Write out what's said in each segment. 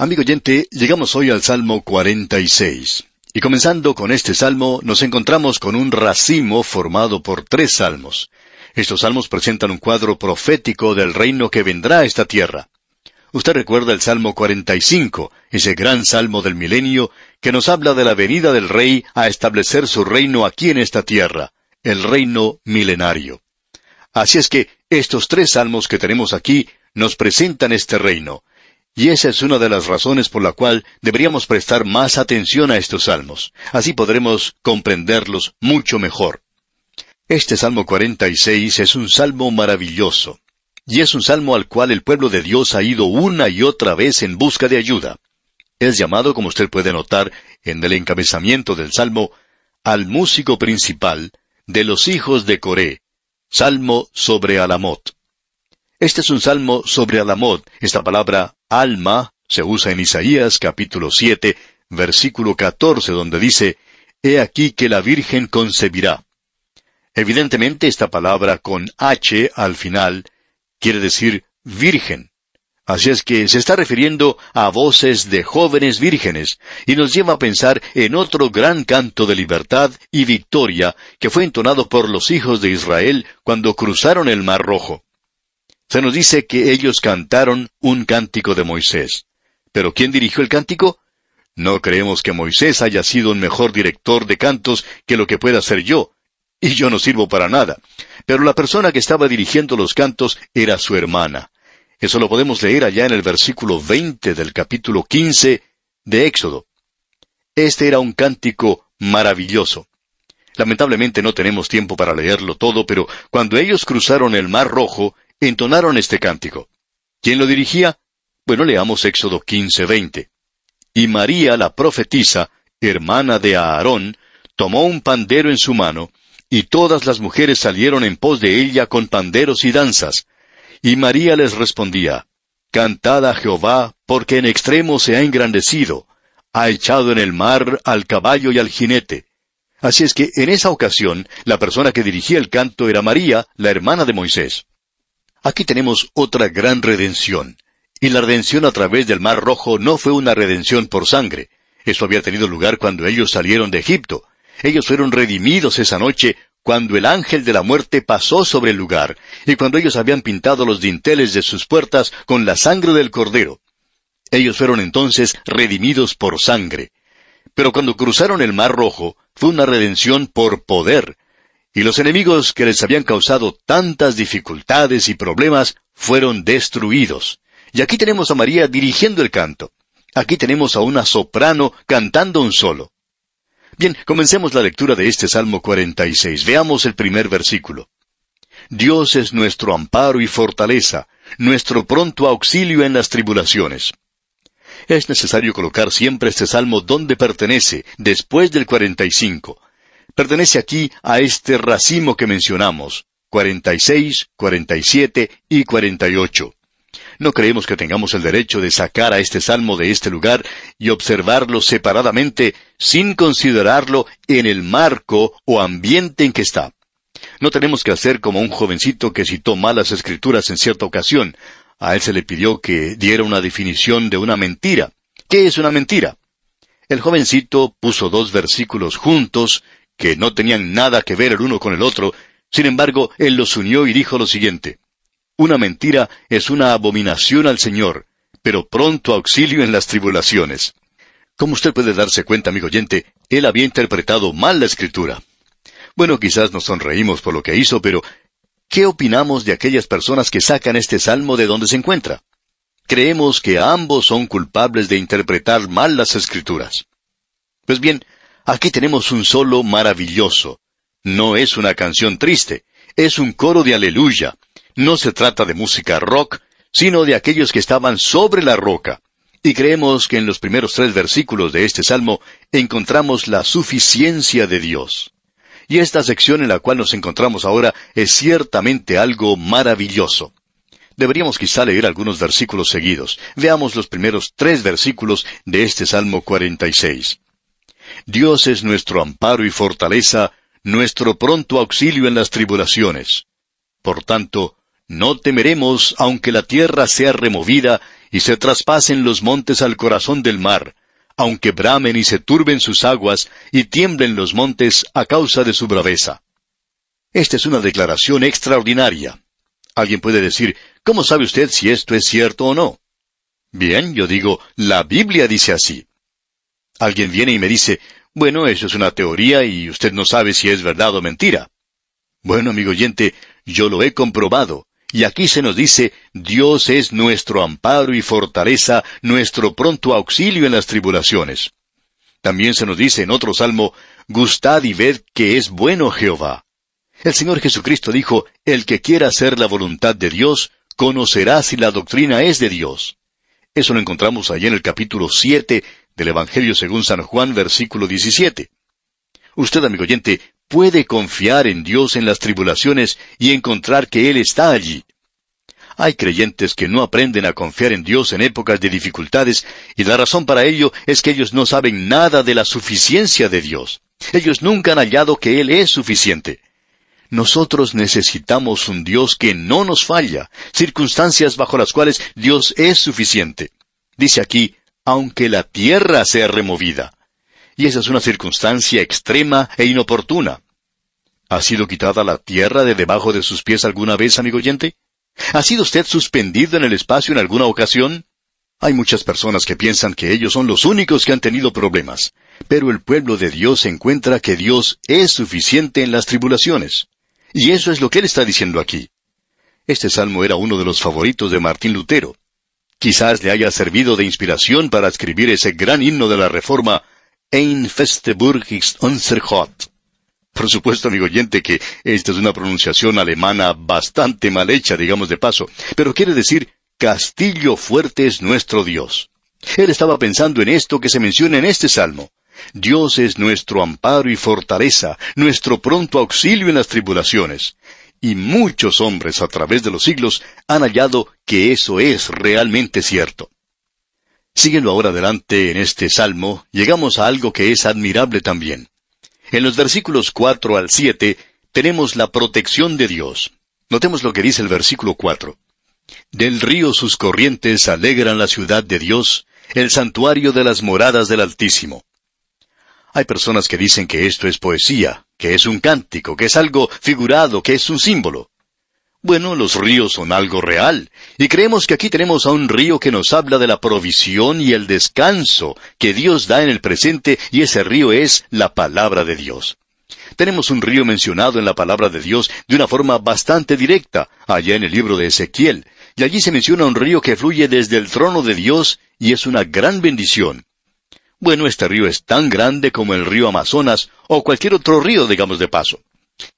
Amigo oyente, llegamos hoy al Salmo 46. Y comenzando con este salmo, nos encontramos con un racimo formado por tres salmos. Estos salmos presentan un cuadro profético del reino que vendrá a esta tierra. Usted recuerda el Salmo 45, ese gran salmo del milenio, que nos habla de la venida del rey a establecer su reino aquí en esta tierra, el reino milenario. Así es que estos tres salmos que tenemos aquí nos presentan este reino, y esa es una de las razones por la cual deberíamos prestar más atención a estos salmos. Así podremos comprenderlos mucho mejor. Este Salmo 46 es un salmo maravilloso. Y es un salmo al cual el pueblo de Dios ha ido una y otra vez en busca de ayuda. Es llamado, como usted puede notar en el encabezamiento del salmo, al músico principal de los hijos de Coré, salmo sobre Alamot. Este es un salmo sobre Alamot. Esta palabra alma se usa en Isaías capítulo 7, versículo 14, donde dice, He aquí que la Virgen concebirá. Evidentemente esta palabra con H al final quiere decir virgen. Así es que se está refiriendo a voces de jóvenes vírgenes y nos lleva a pensar en otro gran canto de libertad y victoria que fue entonado por los hijos de Israel cuando cruzaron el Mar Rojo. Se nos dice que ellos cantaron un cántico de Moisés. ¿Pero quién dirigió el cántico? No creemos que Moisés haya sido un mejor director de cantos que lo que pueda ser yo, y yo no sirvo para nada. Pero la persona que estaba dirigiendo los cantos era su hermana. Eso lo podemos leer allá en el versículo 20 del capítulo 15 de Éxodo. Este era un cántico maravilloso. Lamentablemente no tenemos tiempo para leerlo todo, pero cuando ellos cruzaron el Mar Rojo, entonaron este cántico. ¿Quién lo dirigía? Bueno, leamos Éxodo 15:20. Y María, la profetisa, hermana de Aarón, tomó un pandero en su mano, y todas las mujeres salieron en pos de ella con panderos y danzas. Y María les respondía, Cantad a Jehová, porque en extremo se ha engrandecido, ha echado en el mar al caballo y al jinete. Así es que en esa ocasión la persona que dirigía el canto era María, la hermana de Moisés. Aquí tenemos otra gran redención. Y la redención a través del Mar Rojo no fue una redención por sangre. Eso había tenido lugar cuando ellos salieron de Egipto. Ellos fueron redimidos esa noche cuando el ángel de la muerte pasó sobre el lugar, y cuando ellos habían pintado los dinteles de sus puertas con la sangre del cordero. Ellos fueron entonces redimidos por sangre. Pero cuando cruzaron el Mar Rojo, fue una redención por poder, y los enemigos que les habían causado tantas dificultades y problemas fueron destruidos. Y aquí tenemos a María dirigiendo el canto. Aquí tenemos a una soprano cantando un solo. Bien, comencemos la lectura de este Salmo 46. Veamos el primer versículo. Dios es nuestro amparo y fortaleza, nuestro pronto auxilio en las tribulaciones. Es necesario colocar siempre este salmo donde pertenece, después del 45, pertenece aquí a este racimo que mencionamos, 46, 47 y 48. No creemos que tengamos el derecho de sacar a este salmo de este lugar y observarlo separadamente sin considerarlo en el marco o ambiente en que está. No tenemos que hacer como un jovencito que citó malas escrituras en cierta ocasión. A él se le pidió que diera una definición de una mentira. ¿Qué es una mentira? El jovencito puso dos versículos juntos que no tenían nada que ver el uno con el otro, sin embargo, él los unió y dijo lo siguiente, Una mentira es una abominación al Señor, pero pronto auxilio en las tribulaciones. Como usted puede darse cuenta, amigo oyente, él había interpretado mal la escritura. Bueno, quizás nos sonreímos por lo que hizo, pero ¿qué opinamos de aquellas personas que sacan este salmo de donde se encuentra? Creemos que ambos son culpables de interpretar mal las escrituras. Pues bien, Aquí tenemos un solo maravilloso. No es una canción triste, es un coro de aleluya. No se trata de música rock, sino de aquellos que estaban sobre la roca. Y creemos que en los primeros tres versículos de este salmo encontramos la suficiencia de Dios. Y esta sección en la cual nos encontramos ahora es ciertamente algo maravilloso. Deberíamos quizá leer algunos versículos seguidos. Veamos los primeros tres versículos de este Salmo 46. Dios es nuestro amparo y fortaleza, nuestro pronto auxilio en las tribulaciones. Por tanto, no temeremos aunque la tierra sea removida y se traspasen los montes al corazón del mar, aunque bramen y se turben sus aguas, y tiemblen los montes a causa de su braveza. Esta es una declaración extraordinaria. Alguien puede decir, ¿cómo sabe usted si esto es cierto o no? Bien, yo digo, la Biblia dice así. Alguien viene y me dice, bueno, eso es una teoría y usted no sabe si es verdad o mentira. Bueno, amigo oyente, yo lo he comprobado. Y aquí se nos dice, Dios es nuestro amparo y fortaleza, nuestro pronto auxilio en las tribulaciones. También se nos dice en otro salmo, Gustad y ved que es bueno Jehová. El Señor Jesucristo dijo, El que quiera hacer la voluntad de Dios, conocerá si la doctrina es de Dios. Eso lo encontramos allí en el capítulo siete del Evangelio según San Juan, versículo 17. Usted, amigo oyente, puede confiar en Dios en las tribulaciones y encontrar que Él está allí. Hay creyentes que no aprenden a confiar en Dios en épocas de dificultades, y la razón para ello es que ellos no saben nada de la suficiencia de Dios. Ellos nunca han hallado que Él es suficiente. Nosotros necesitamos un Dios que no nos falla, circunstancias bajo las cuales Dios es suficiente. Dice aquí, aunque la tierra sea removida. Y esa es una circunstancia extrema e inoportuna. ¿Ha sido quitada la tierra de debajo de sus pies alguna vez, amigo oyente? ¿Ha sido usted suspendido en el espacio en alguna ocasión? Hay muchas personas que piensan que ellos son los únicos que han tenido problemas, pero el pueblo de Dios encuentra que Dios es suficiente en las tribulaciones. Y eso es lo que él está diciendo aquí. Este salmo era uno de los favoritos de Martín Lutero. Quizás le haya servido de inspiración para escribir ese gran himno de la Reforma, Ein Festeburg ist unser Gott. Por supuesto, amigo oyente, que esta es una pronunciación alemana bastante mal hecha, digamos de paso, pero quiere decir Castillo fuerte es nuestro Dios. Él estaba pensando en esto que se menciona en este salmo. Dios es nuestro amparo y fortaleza, nuestro pronto auxilio en las tribulaciones. Y muchos hombres a través de los siglos han hallado que eso es realmente cierto. Siguiendo ahora adelante en este salmo, llegamos a algo que es admirable también. En los versículos cuatro al siete tenemos la protección de Dios. Notemos lo que dice el versículo cuatro. Del río sus corrientes alegran la ciudad de Dios, el santuario de las moradas del Altísimo. Hay personas que dicen que esto es poesía, que es un cántico, que es algo figurado, que es un símbolo. Bueno, los ríos son algo real, y creemos que aquí tenemos a un río que nos habla de la provisión y el descanso que Dios da en el presente, y ese río es la palabra de Dios. Tenemos un río mencionado en la palabra de Dios de una forma bastante directa, allá en el libro de Ezequiel, y allí se menciona un río que fluye desde el trono de Dios, y es una gran bendición. Bueno, este río es tan grande como el río Amazonas o cualquier otro río, digamos de paso.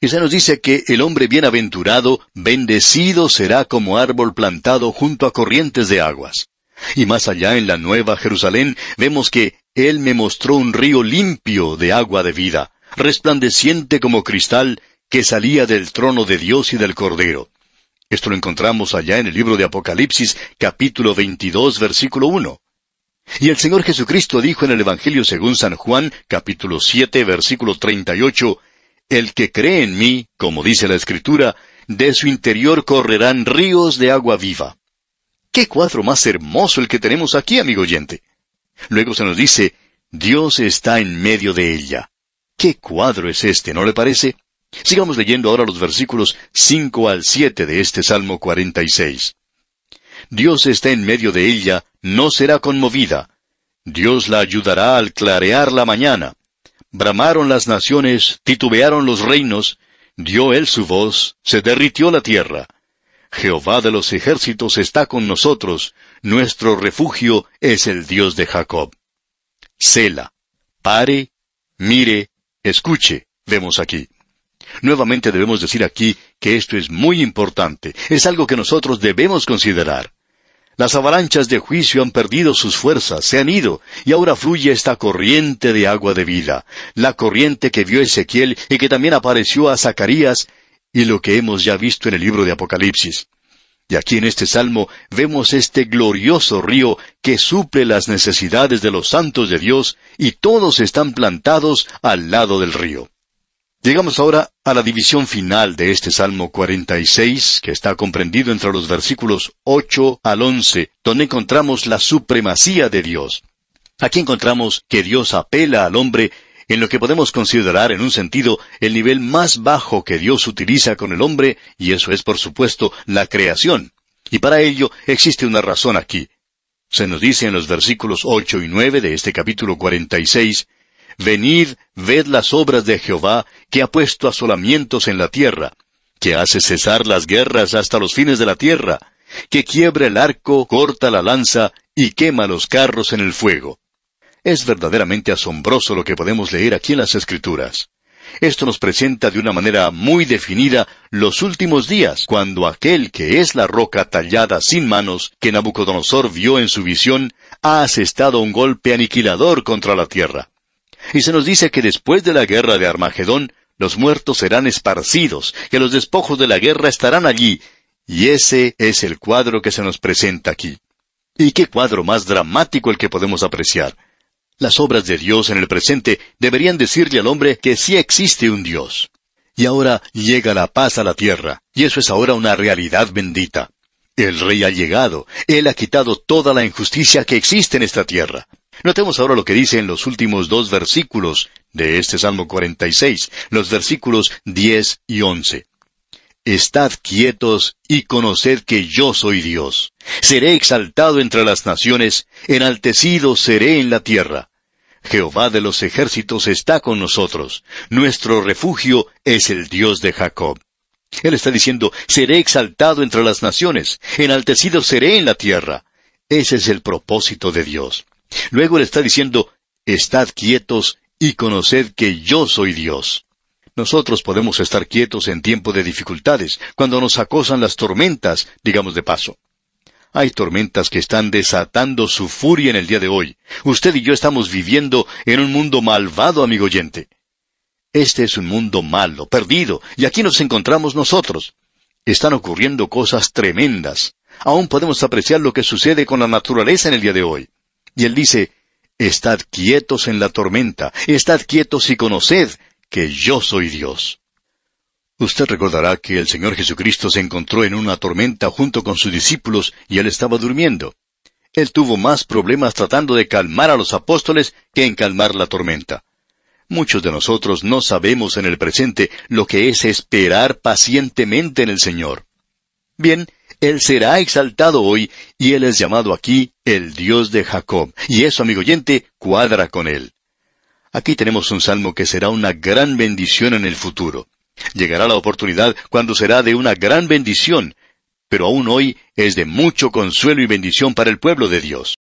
Y se nos dice que el hombre bienaventurado, bendecido será como árbol plantado junto a corrientes de aguas. Y más allá en la Nueva Jerusalén vemos que Él me mostró un río limpio de agua de vida, resplandeciente como cristal, que salía del trono de Dios y del Cordero. Esto lo encontramos allá en el libro de Apocalipsis, capítulo 22, versículo 1. Y el Señor Jesucristo dijo en el Evangelio según San Juan, capítulo 7, versículo 38, El que cree en mí, como dice la Escritura, de su interior correrán ríos de agua viva. ¿Qué cuadro más hermoso el que tenemos aquí, amigo oyente? Luego se nos dice, Dios está en medio de ella. ¿Qué cuadro es este, no le parece? Sigamos leyendo ahora los versículos 5 al 7 de este Salmo 46. Dios está en medio de ella, no será conmovida. Dios la ayudará al clarear la mañana. Bramaron las naciones, titubearon los reinos, dio él su voz, se derritió la tierra. Jehová de los ejércitos está con nosotros, nuestro refugio es el Dios de Jacob. Sela. Pare, mire, escuche, vemos aquí. Nuevamente debemos decir aquí que esto es muy importante, es algo que nosotros debemos considerar. Las avalanchas de juicio han perdido sus fuerzas, se han ido, y ahora fluye esta corriente de agua de vida, la corriente que vio Ezequiel y que también apareció a Zacarías, y lo que hemos ya visto en el libro de Apocalipsis. Y aquí en este salmo vemos este glorioso río que suple las necesidades de los santos de Dios, y todos están plantados al lado del río. Llegamos ahora a la división final de este Salmo 46, que está comprendido entre los versículos 8 al 11, donde encontramos la supremacía de Dios. Aquí encontramos que Dios apela al hombre en lo que podemos considerar en un sentido el nivel más bajo que Dios utiliza con el hombre, y eso es por supuesto la creación. Y para ello existe una razón aquí. Se nos dice en los versículos 8 y 9 de este capítulo 46, Venid, ved las obras de Jehová, que ha puesto asolamientos en la tierra, que hace cesar las guerras hasta los fines de la tierra, que quiebra el arco, corta la lanza y quema los carros en el fuego. Es verdaderamente asombroso lo que podemos leer aquí en las Escrituras. Esto nos presenta de una manera muy definida los últimos días, cuando aquel que es la roca tallada sin manos, que Nabucodonosor vio en su visión, ha asestado un golpe aniquilador contra la tierra. Y se nos dice que después de la guerra de Armagedón, los muertos serán esparcidos, que los despojos de la guerra estarán allí, y ese es el cuadro que se nos presenta aquí. ¿Y qué cuadro más dramático el que podemos apreciar? Las obras de Dios en el presente deberían decirle al hombre que sí existe un Dios. Y ahora llega la paz a la tierra, y eso es ahora una realidad bendita. El rey ha llegado, él ha quitado toda la injusticia que existe en esta tierra. Notemos ahora lo que dice en los últimos dos versículos de este Salmo 46, los versículos 10 y 11. Estad quietos y conoced que yo soy Dios. Seré exaltado entre las naciones, enaltecido seré en la tierra. Jehová de los ejércitos está con nosotros. Nuestro refugio es el Dios de Jacob. Él está diciendo, seré exaltado entre las naciones, enaltecido seré en la tierra. Ese es el propósito de Dios. Luego le está diciendo, Estad quietos y conoced que yo soy Dios. Nosotros podemos estar quietos en tiempo de dificultades, cuando nos acosan las tormentas, digamos de paso. Hay tormentas que están desatando su furia en el día de hoy. Usted y yo estamos viviendo en un mundo malvado, amigo oyente. Este es un mundo malo, perdido, y aquí nos encontramos nosotros. Están ocurriendo cosas tremendas. Aún podemos apreciar lo que sucede con la naturaleza en el día de hoy. Y él dice, Estad quietos en la tormenta, estad quietos y conoced que yo soy Dios. Usted recordará que el Señor Jesucristo se encontró en una tormenta junto con sus discípulos y él estaba durmiendo. Él tuvo más problemas tratando de calmar a los apóstoles que en calmar la tormenta. Muchos de nosotros no sabemos en el presente lo que es esperar pacientemente en el Señor. Bien, él será exaltado hoy y Él es llamado aquí el Dios de Jacob. Y eso, amigo oyente, cuadra con Él. Aquí tenemos un salmo que será una gran bendición en el futuro. Llegará la oportunidad cuando será de una gran bendición, pero aún hoy es de mucho consuelo y bendición para el pueblo de Dios.